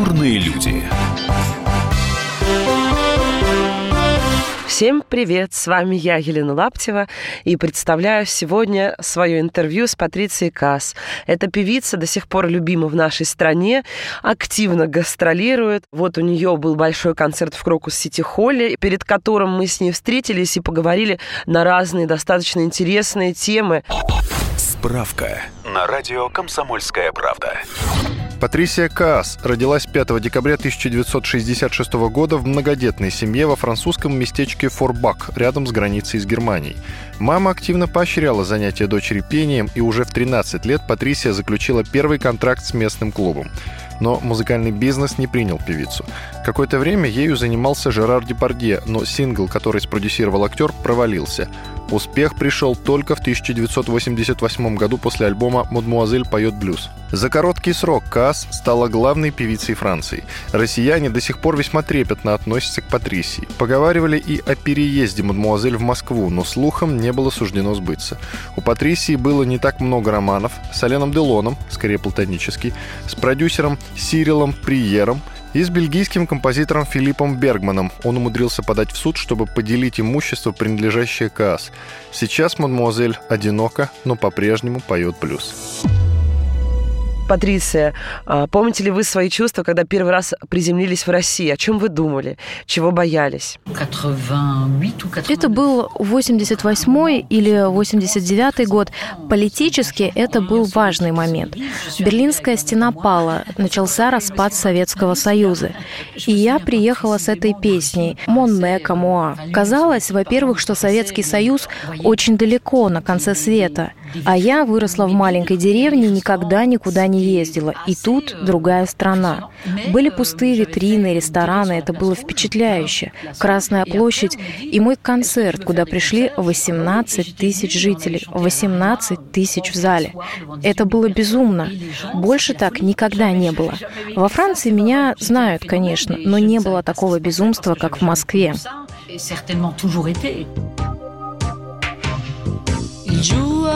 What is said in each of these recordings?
Культурные люди. Всем привет! С вами я, Елена Лаптева, и представляю сегодня свое интервью с Патрицией Касс. Эта певица до сих пор любима в нашей стране, активно гастролирует. Вот у нее был большой концерт в Крокус Сити Холле, перед которым мы с ней встретились и поговорили на разные достаточно интересные темы. Справка на радио «Комсомольская правда». Патрисия Каас родилась 5 декабря 1966 года в многодетной семье во французском местечке Форбак, рядом с границей с Германией. Мама активно поощряла занятия дочери пением, и уже в 13 лет Патрисия заключила первый контракт с местным клубом. Но музыкальный бизнес не принял певицу. Какое-то время ею занимался Жерар Депардье, но сингл, который спродюсировал актер, провалился. Успех пришел только в 1988 году после альбома «Мадмуазель поет блюз». За короткий срок Касс стала главной певицей Франции. Россияне до сих пор весьма трепетно относятся к Патрисии. Поговаривали и о переезде мадмуазель в Москву, но слухам не было суждено сбыться. У Патрисии было не так много романов с Оленом Делоном, скорее платонический, с продюсером Сирилом Приером – и с бельгийским композитором Филиппом Бергманом. Он умудрился подать в суд, чтобы поделить имущество, принадлежащее КАС. Сейчас мадемуазель одинока, но по-прежнему поет блюз. Патриция, а, помните ли вы свои чувства, когда первый раз приземлились в России? О чем вы думали? Чего боялись? Это был 88 или 89 год. Политически это был важный момент. Берлинская стена пала, начался распад Советского Союза. И я приехала с этой песней «Mon me moi». Казалось, во-первых, что Советский Союз очень далеко, на конце света. А я выросла в маленькой деревне, никогда никуда не ездила. И тут другая страна. Были пустые витрины, рестораны, это было впечатляюще. Красная площадь и мой концерт, куда пришли 18 тысяч жителей, 18 тысяч в зале. Это было безумно. Больше так никогда не было. Во Франции меня знают, конечно, но не было такого безумства, как в Москве. Il joue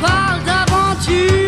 Parle d'aventure.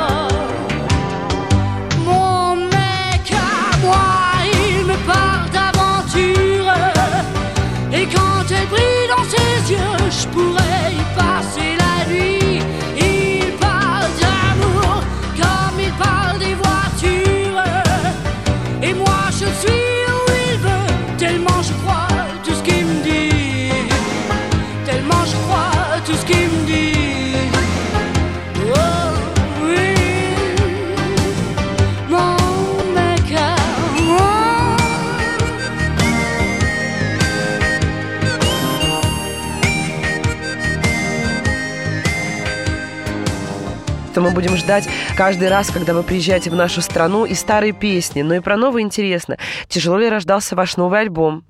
То мы будем ждать каждый раз, когда вы приезжаете в нашу страну, и старые песни. Но и про новые интересно. Тяжело ли рождался ваш новый альбом?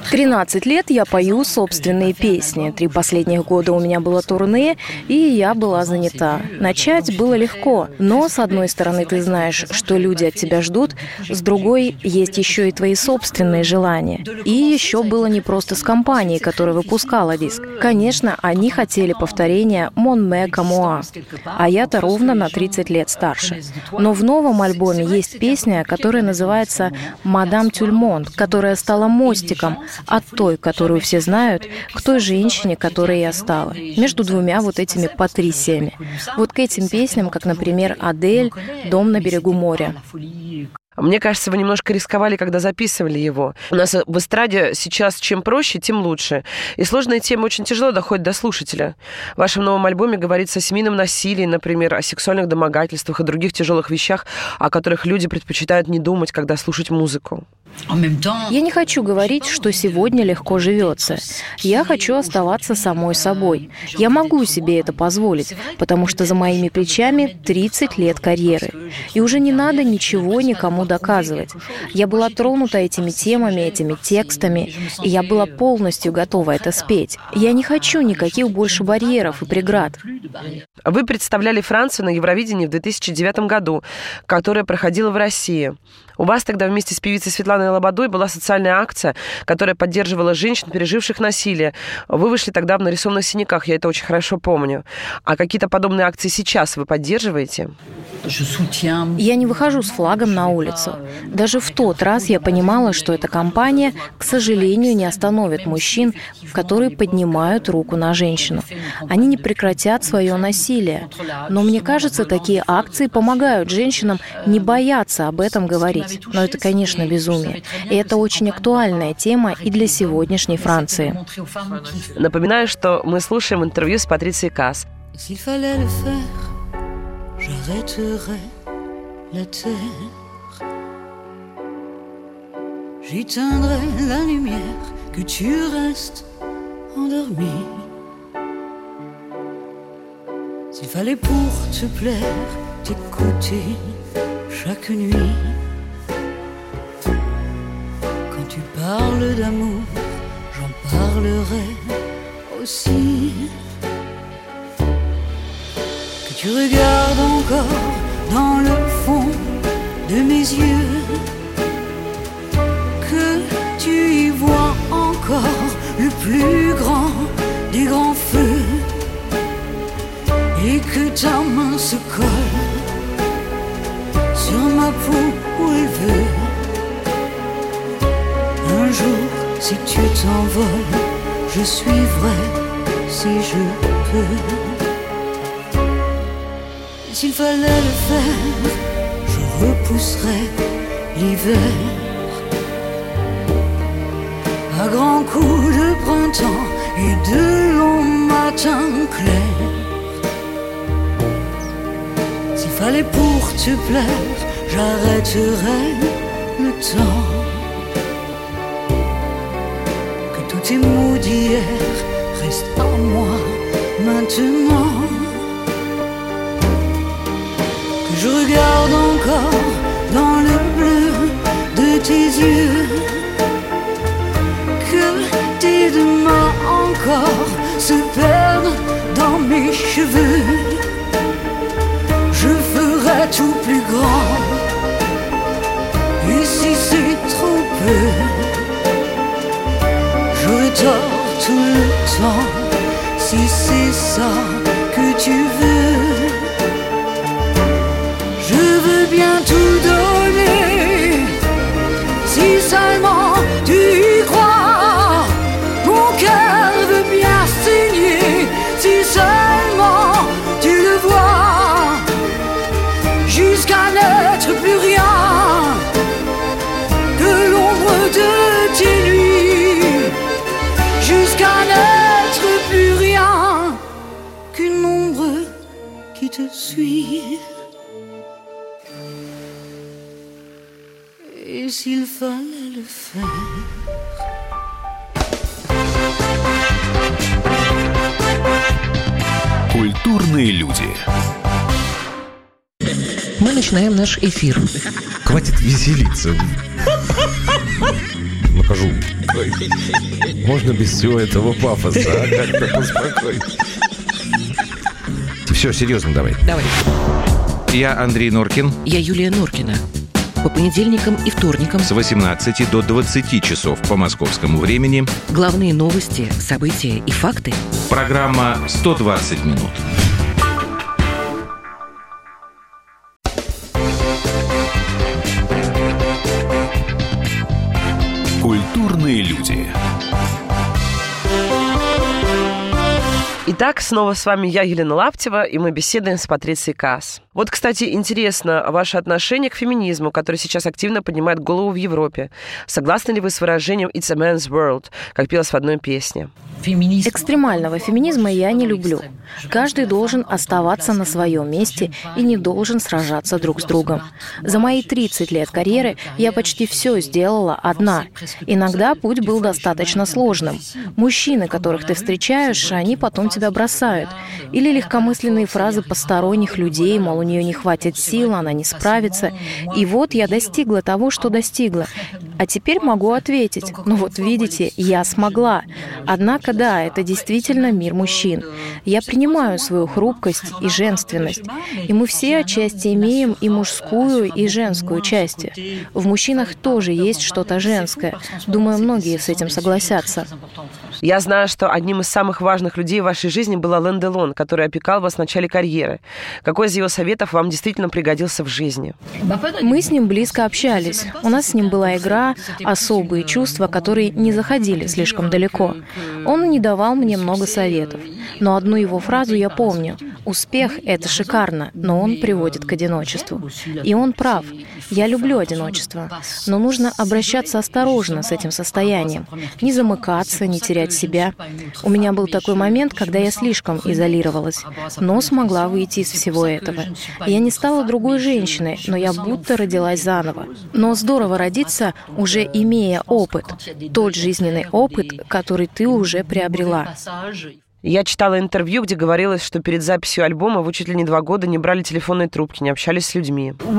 13 лет я пою собственные песни. Три последних года у меня было турне, и я была занята. Начать было легко, но с одной стороны ты знаешь, что люди от тебя ждут, с другой есть еще и твои собственные желания. И еще было не просто с компанией, которая выпускала диск. Конечно, они хотели повторения «Mon me Камуа», а я-то ровно на 30 лет старше. Но в новом альбоме есть песня, которая называется «Мадам Тюльмонт», которая стала мостиком от той, которую все знают, к той женщине, которой я стала. Между двумя вот этими патрисиями. Вот к этим песням, как, например, «Адель», «Дом на берегу моря». Мне кажется, вы немножко рисковали, когда записывали его. У нас в эстраде сейчас чем проще, тем лучше. И сложная тема очень тяжело доходит до слушателя. В вашем новом альбоме говорится о семейном насилии, например, о сексуальных домогательствах и других тяжелых вещах, о которых люди предпочитают не думать, когда слушать музыку. Я не хочу говорить, что сегодня легко живется. Я хочу оставаться самой собой. Я могу себе это позволить, потому что за моими плечами 30 лет карьеры. И уже не надо ничего никому доказывать. Я была тронута этими темами, этими текстами, и я была полностью готова это спеть. Я не хочу никаких больше барьеров и преград. Вы представляли Францию на Евровидении в 2009 году, которое проходило в России. У вас тогда вместе с певицей Светланой Лободой была социальная акция, которая поддерживала женщин, переживших насилие. Вы вышли тогда в нарисованных синяках, я это очень хорошо помню. А какие-то подобные акции сейчас вы поддерживаете? Я не выхожу с флагом на улицу. Даже в тот раз я понимала, что эта кампания, к сожалению, не остановит мужчин, которые поднимают руку на женщину. Они не прекратят свое насилие. Но мне кажется, такие акции помогают женщинам не бояться об этом говорить. Но это, конечно, безумие. И это очень актуальная тема и для сегодняшней Франции. Напоминаю, что мы слушаем интервью с Патрицией Касс. J'éteindrai la lumière, que tu restes endormi. S'il fallait pour te plaire, t'écouter chaque nuit. Parles d'amour, j'en parlerai aussi. Tu regardes encore dans le fond de mes yeux, que tu y vois encore le plus grand des grands feux, et que ta main se colle sur ma peau si tu t'envoles, je suivrai si je peux. S'il fallait le faire, je repousserais l'hiver. À grands coups de printemps et de longs matins clairs. S'il fallait pour te plaire, j'arrêterais le temps. Tes mots d'hier restent à moi maintenant. Je regarde encore dans le bleu de tes yeux que tes deux mains encore se perdent dans mes cheveux. Je ferai tout plus grand. song qui te suit. s'il fallait le faire. Культурные люди. Мы начинаем наш эфир. Хватит веселиться. хожу. Можно без всего этого пафоса, а как-то поспокойнее. Все, серьезно давай. Давай. Я Андрей Норкин. Я Юлия Норкина. По понедельникам и вторникам С 18 до 20 часов по московскому времени главные новости, события и факты. программа «120 минут». Культурные люди. Итак, снова с вами я, Елена Лаптева, и мы беседуем с Патрицией Касс. Вот, кстати, интересно ваше отношение к феминизму, который сейчас активно поднимает голову в Европе. Согласны ли вы с выражением «It's a man's world», как пелось в одной песне? Экстремального феминизма я не люблю. Каждый должен оставаться на своем месте и не должен сражаться друг с другом. За мои 30 лет карьеры я почти все сделала одна. Иногда путь был достаточно сложным. Мужчины, которых ты встречаешь, они потом тебя бросают. Или легкомысленные фразы посторонних людей, мол, у нее не хватит сил, она не справится. И вот я достигла того, что достигла. А теперь могу ответить, ну вот видите, я смогла. Однако да, это действительно мир мужчин. Я принимаю свою хрупкость и женственность. И мы все отчасти имеем и мужскую, и женскую части. В мужчинах тоже есть что-то женское. Думаю, многие с этим согласятся. Я знаю, что одним из самых важных людей в вашей жизни была Лэн Делон, который опекал вас в начале карьеры. Какой из его советов вам действительно пригодился в жизни? Мы с ним близко общались. У нас с ним была игра «Особые чувства», которые не заходили слишком далеко. Он не давал мне много советов. Но одну его фразу я помню. «Успех — это шикарно, но он приводит к одиночеству». И он прав. Я люблю одиночество. Но нужно обращаться осторожно с этим состоянием. Не замыкаться, не терять себя. У меня был такой момент, когда я слишком изолировалась, но смогла выйти из всего этого. Я не стала другой женщиной, но я будто родилась заново. Но здорово родиться, уже имея опыт. Тот жизненный опыт, который ты уже приобрела. Я читала интервью, где говорилось, что перед записью альбома вы чуть ли не два года не брали телефонные трубки, не общались с людьми. У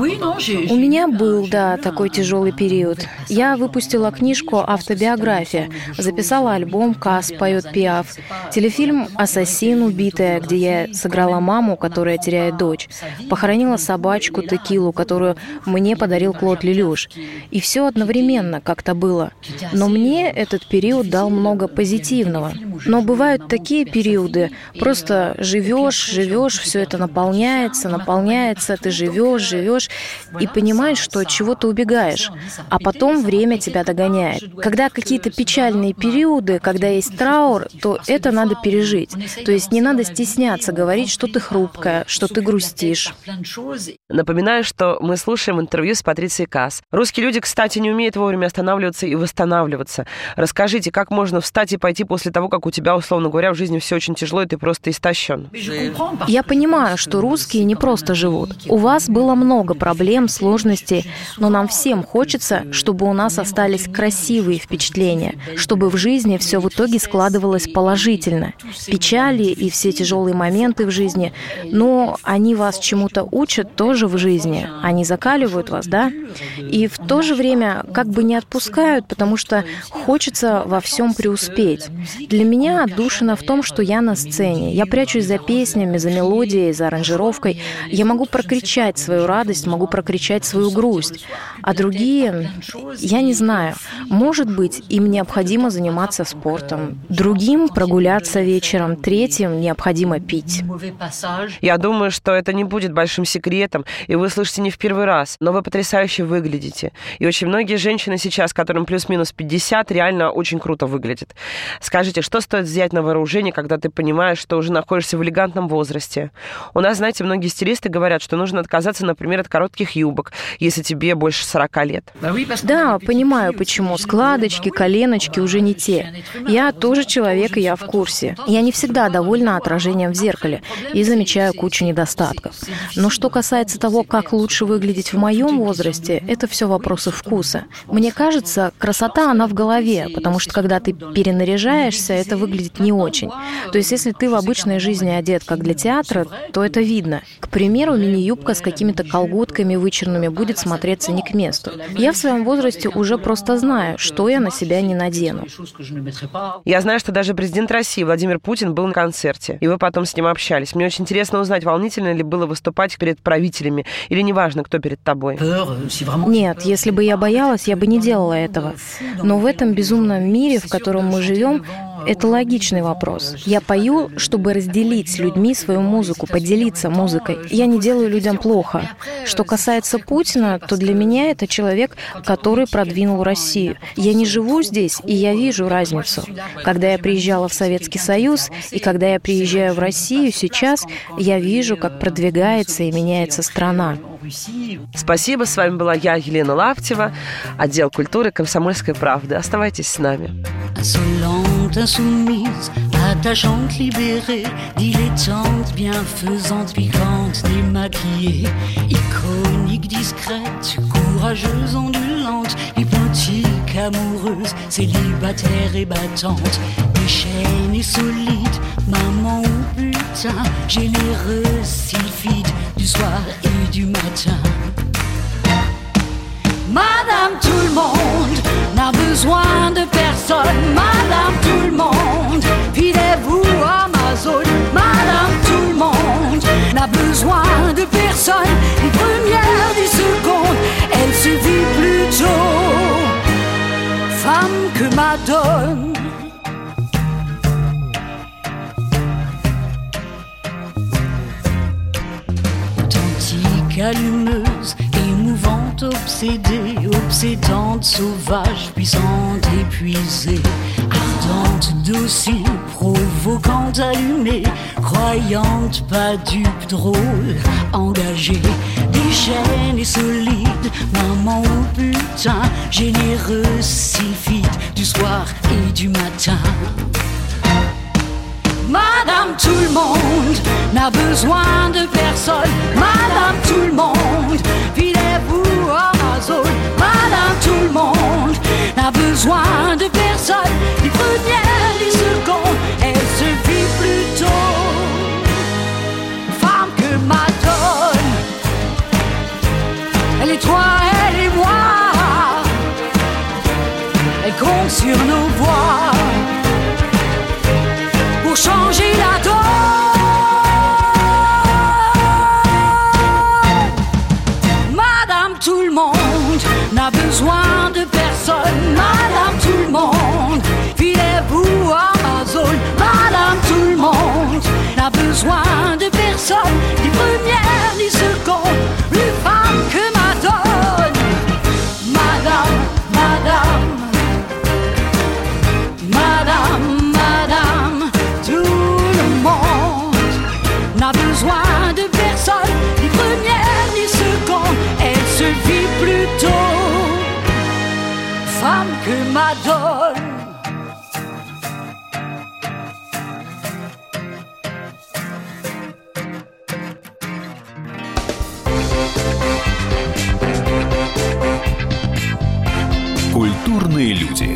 меня был, да, такой тяжелый период. Я выпустила книжку «Автобиография», записала альбом «Кас поет Пиаф», телефильм «Ассасин. Убитая», где я сыграла маму, которая теряет дочь, похоронила собачку Текилу, которую мне подарил Клод Лелюш. И все одновременно как-то было. Но мне этот период дал много позитивного. Но бывают такие периоды. Просто живешь, живешь, все это наполняется, наполняется, ты живешь, живешь и понимаешь, что от чего-то убегаешь. А потом время тебя догоняет. Когда какие-то печальные периоды, когда есть траур, то это надо пережить. То есть не надо стесняться говорить, что ты хрупкая, что ты грустишь. Напоминаю, что мы слушаем интервью с Патрицией Касс. Русские люди, кстати, не умеют вовремя останавливаться и восстанавливаться. Расскажите, как можно встать и пойти после того, как у тебя, условно говоря, в жизни все очень тяжело, и ты просто истощен? Я понимаю, что русские не просто живут. У вас было много проблем, сложностей, но нам всем хочется, чтобы у нас остались красивые впечатления, чтобы в жизни все в итоге складывалось положительно. Печали и все тяжелые моменты в жизни, но они вас чему-то учат тоже в жизни. Они закаливают вас, да? И в то же время как бы не отпускают, потому что хочется во всем преуспеть. Для меня отдушина в том, что я на сцене. Я прячусь за песнями, за мелодией, за аранжировкой. Я могу прокричать свою радость, могу прокричать свою грусть. А другие, я не знаю, может быть, им необходимо заниматься спортом. Другим прогуляться вечером, третьим необходимо пить. Я думаю, что это не будет большим секретом, и вы слышите не в первый раз, но вы потрясающе выглядите. И очень многие женщины сейчас, которым плюс-минус 50, реально очень круто выглядят. Скажите, что стоит взять на вооружение, когда ты понимаешь, что уже находишься в элегантном возрасте? У нас, знаете, многие стилисты говорят, что нужно отказаться, например, от коротких юбок, если тебе больше 40 лет. Да, понимаю, почему. Складочки, коленочки уже не те. Я тоже человек, и я в курсе. Я не всегда довольна отражением в зеркале и замечаю кучу недостатков. Но что касается того, как лучше выглядеть в моем возрасте, это все вопросы вкуса. Мне кажется, красота, она в голове, потому что когда ты перенаряжаешься, это выглядит не очень. То есть если ты в обычной жизни одет как для театра, то это видно. К примеру, мини-юбка с какими-то колготками вычерными будет смотреться не к месту. Я в своем возрасте уже просто знаю, что я на себя не надену. Я знаю, что даже президент России Владимир Путин был на концерте, и вы потом с ним общались. Мне очень интересно узнать, волнительно ли было выступать перед правителями, или неважно, кто перед тобой. Нет, если бы я боялась, я бы не делала этого. Но в этом безумном мире, в котором мы живем, это логичный вопрос. Я пою, чтобы разделить с людьми свою музыку, поделиться музыкой. Я не делаю людям плохо. Что касается Путина, то для меня это человек, который продвинул Россию. Я не живу здесь, и я вижу разницу. Когда я приезжала в Советский Союз, и когда я приезжаю в Россию сейчас, я вижу, как продвигается и меняется страна. Спасибо. С вами была я, Елена Лаптева, отдел культуры «Комсомольской правды». Оставайтесь с нами. sont insoumises, libérée, libérées, bienfaisante, bienfaisantes, piquantes, démaquillées, iconiques, discrètes, courageuses, ondulantes, hypnotiques, amoureuses, célibataires et battantes, déchaînées, solides, maman ou putain, généreuses, sylphides, du soir et du matin. Madame tout le monde n'a besoin de personne obsédante, sauvage, puissante, épuisée, ardente, docile, provocante, allumée, croyante, pas dupe, drôle, engagée, déchaînée, solide, maman ou putain, généreuse, sylphide, du soir et du matin. Madame tout le monde n'a besoin de personne. Madame tout le monde, filez-vous Amazon. Madame tout le monde n'a besoin de personne. Ni première ni seconde, elle se vit plutôt femme que Madone. Elle est toi, elle est moi. Elle compte sur nos voix pour changer besoin de personne, ni première ni seconde, plus femme que Madone. Madame, Madame. Madame, Madame, tout le monde n'a besoin de personne, ni première ni seconde. Elle se vit plutôt femme que Madone. Культурные люди.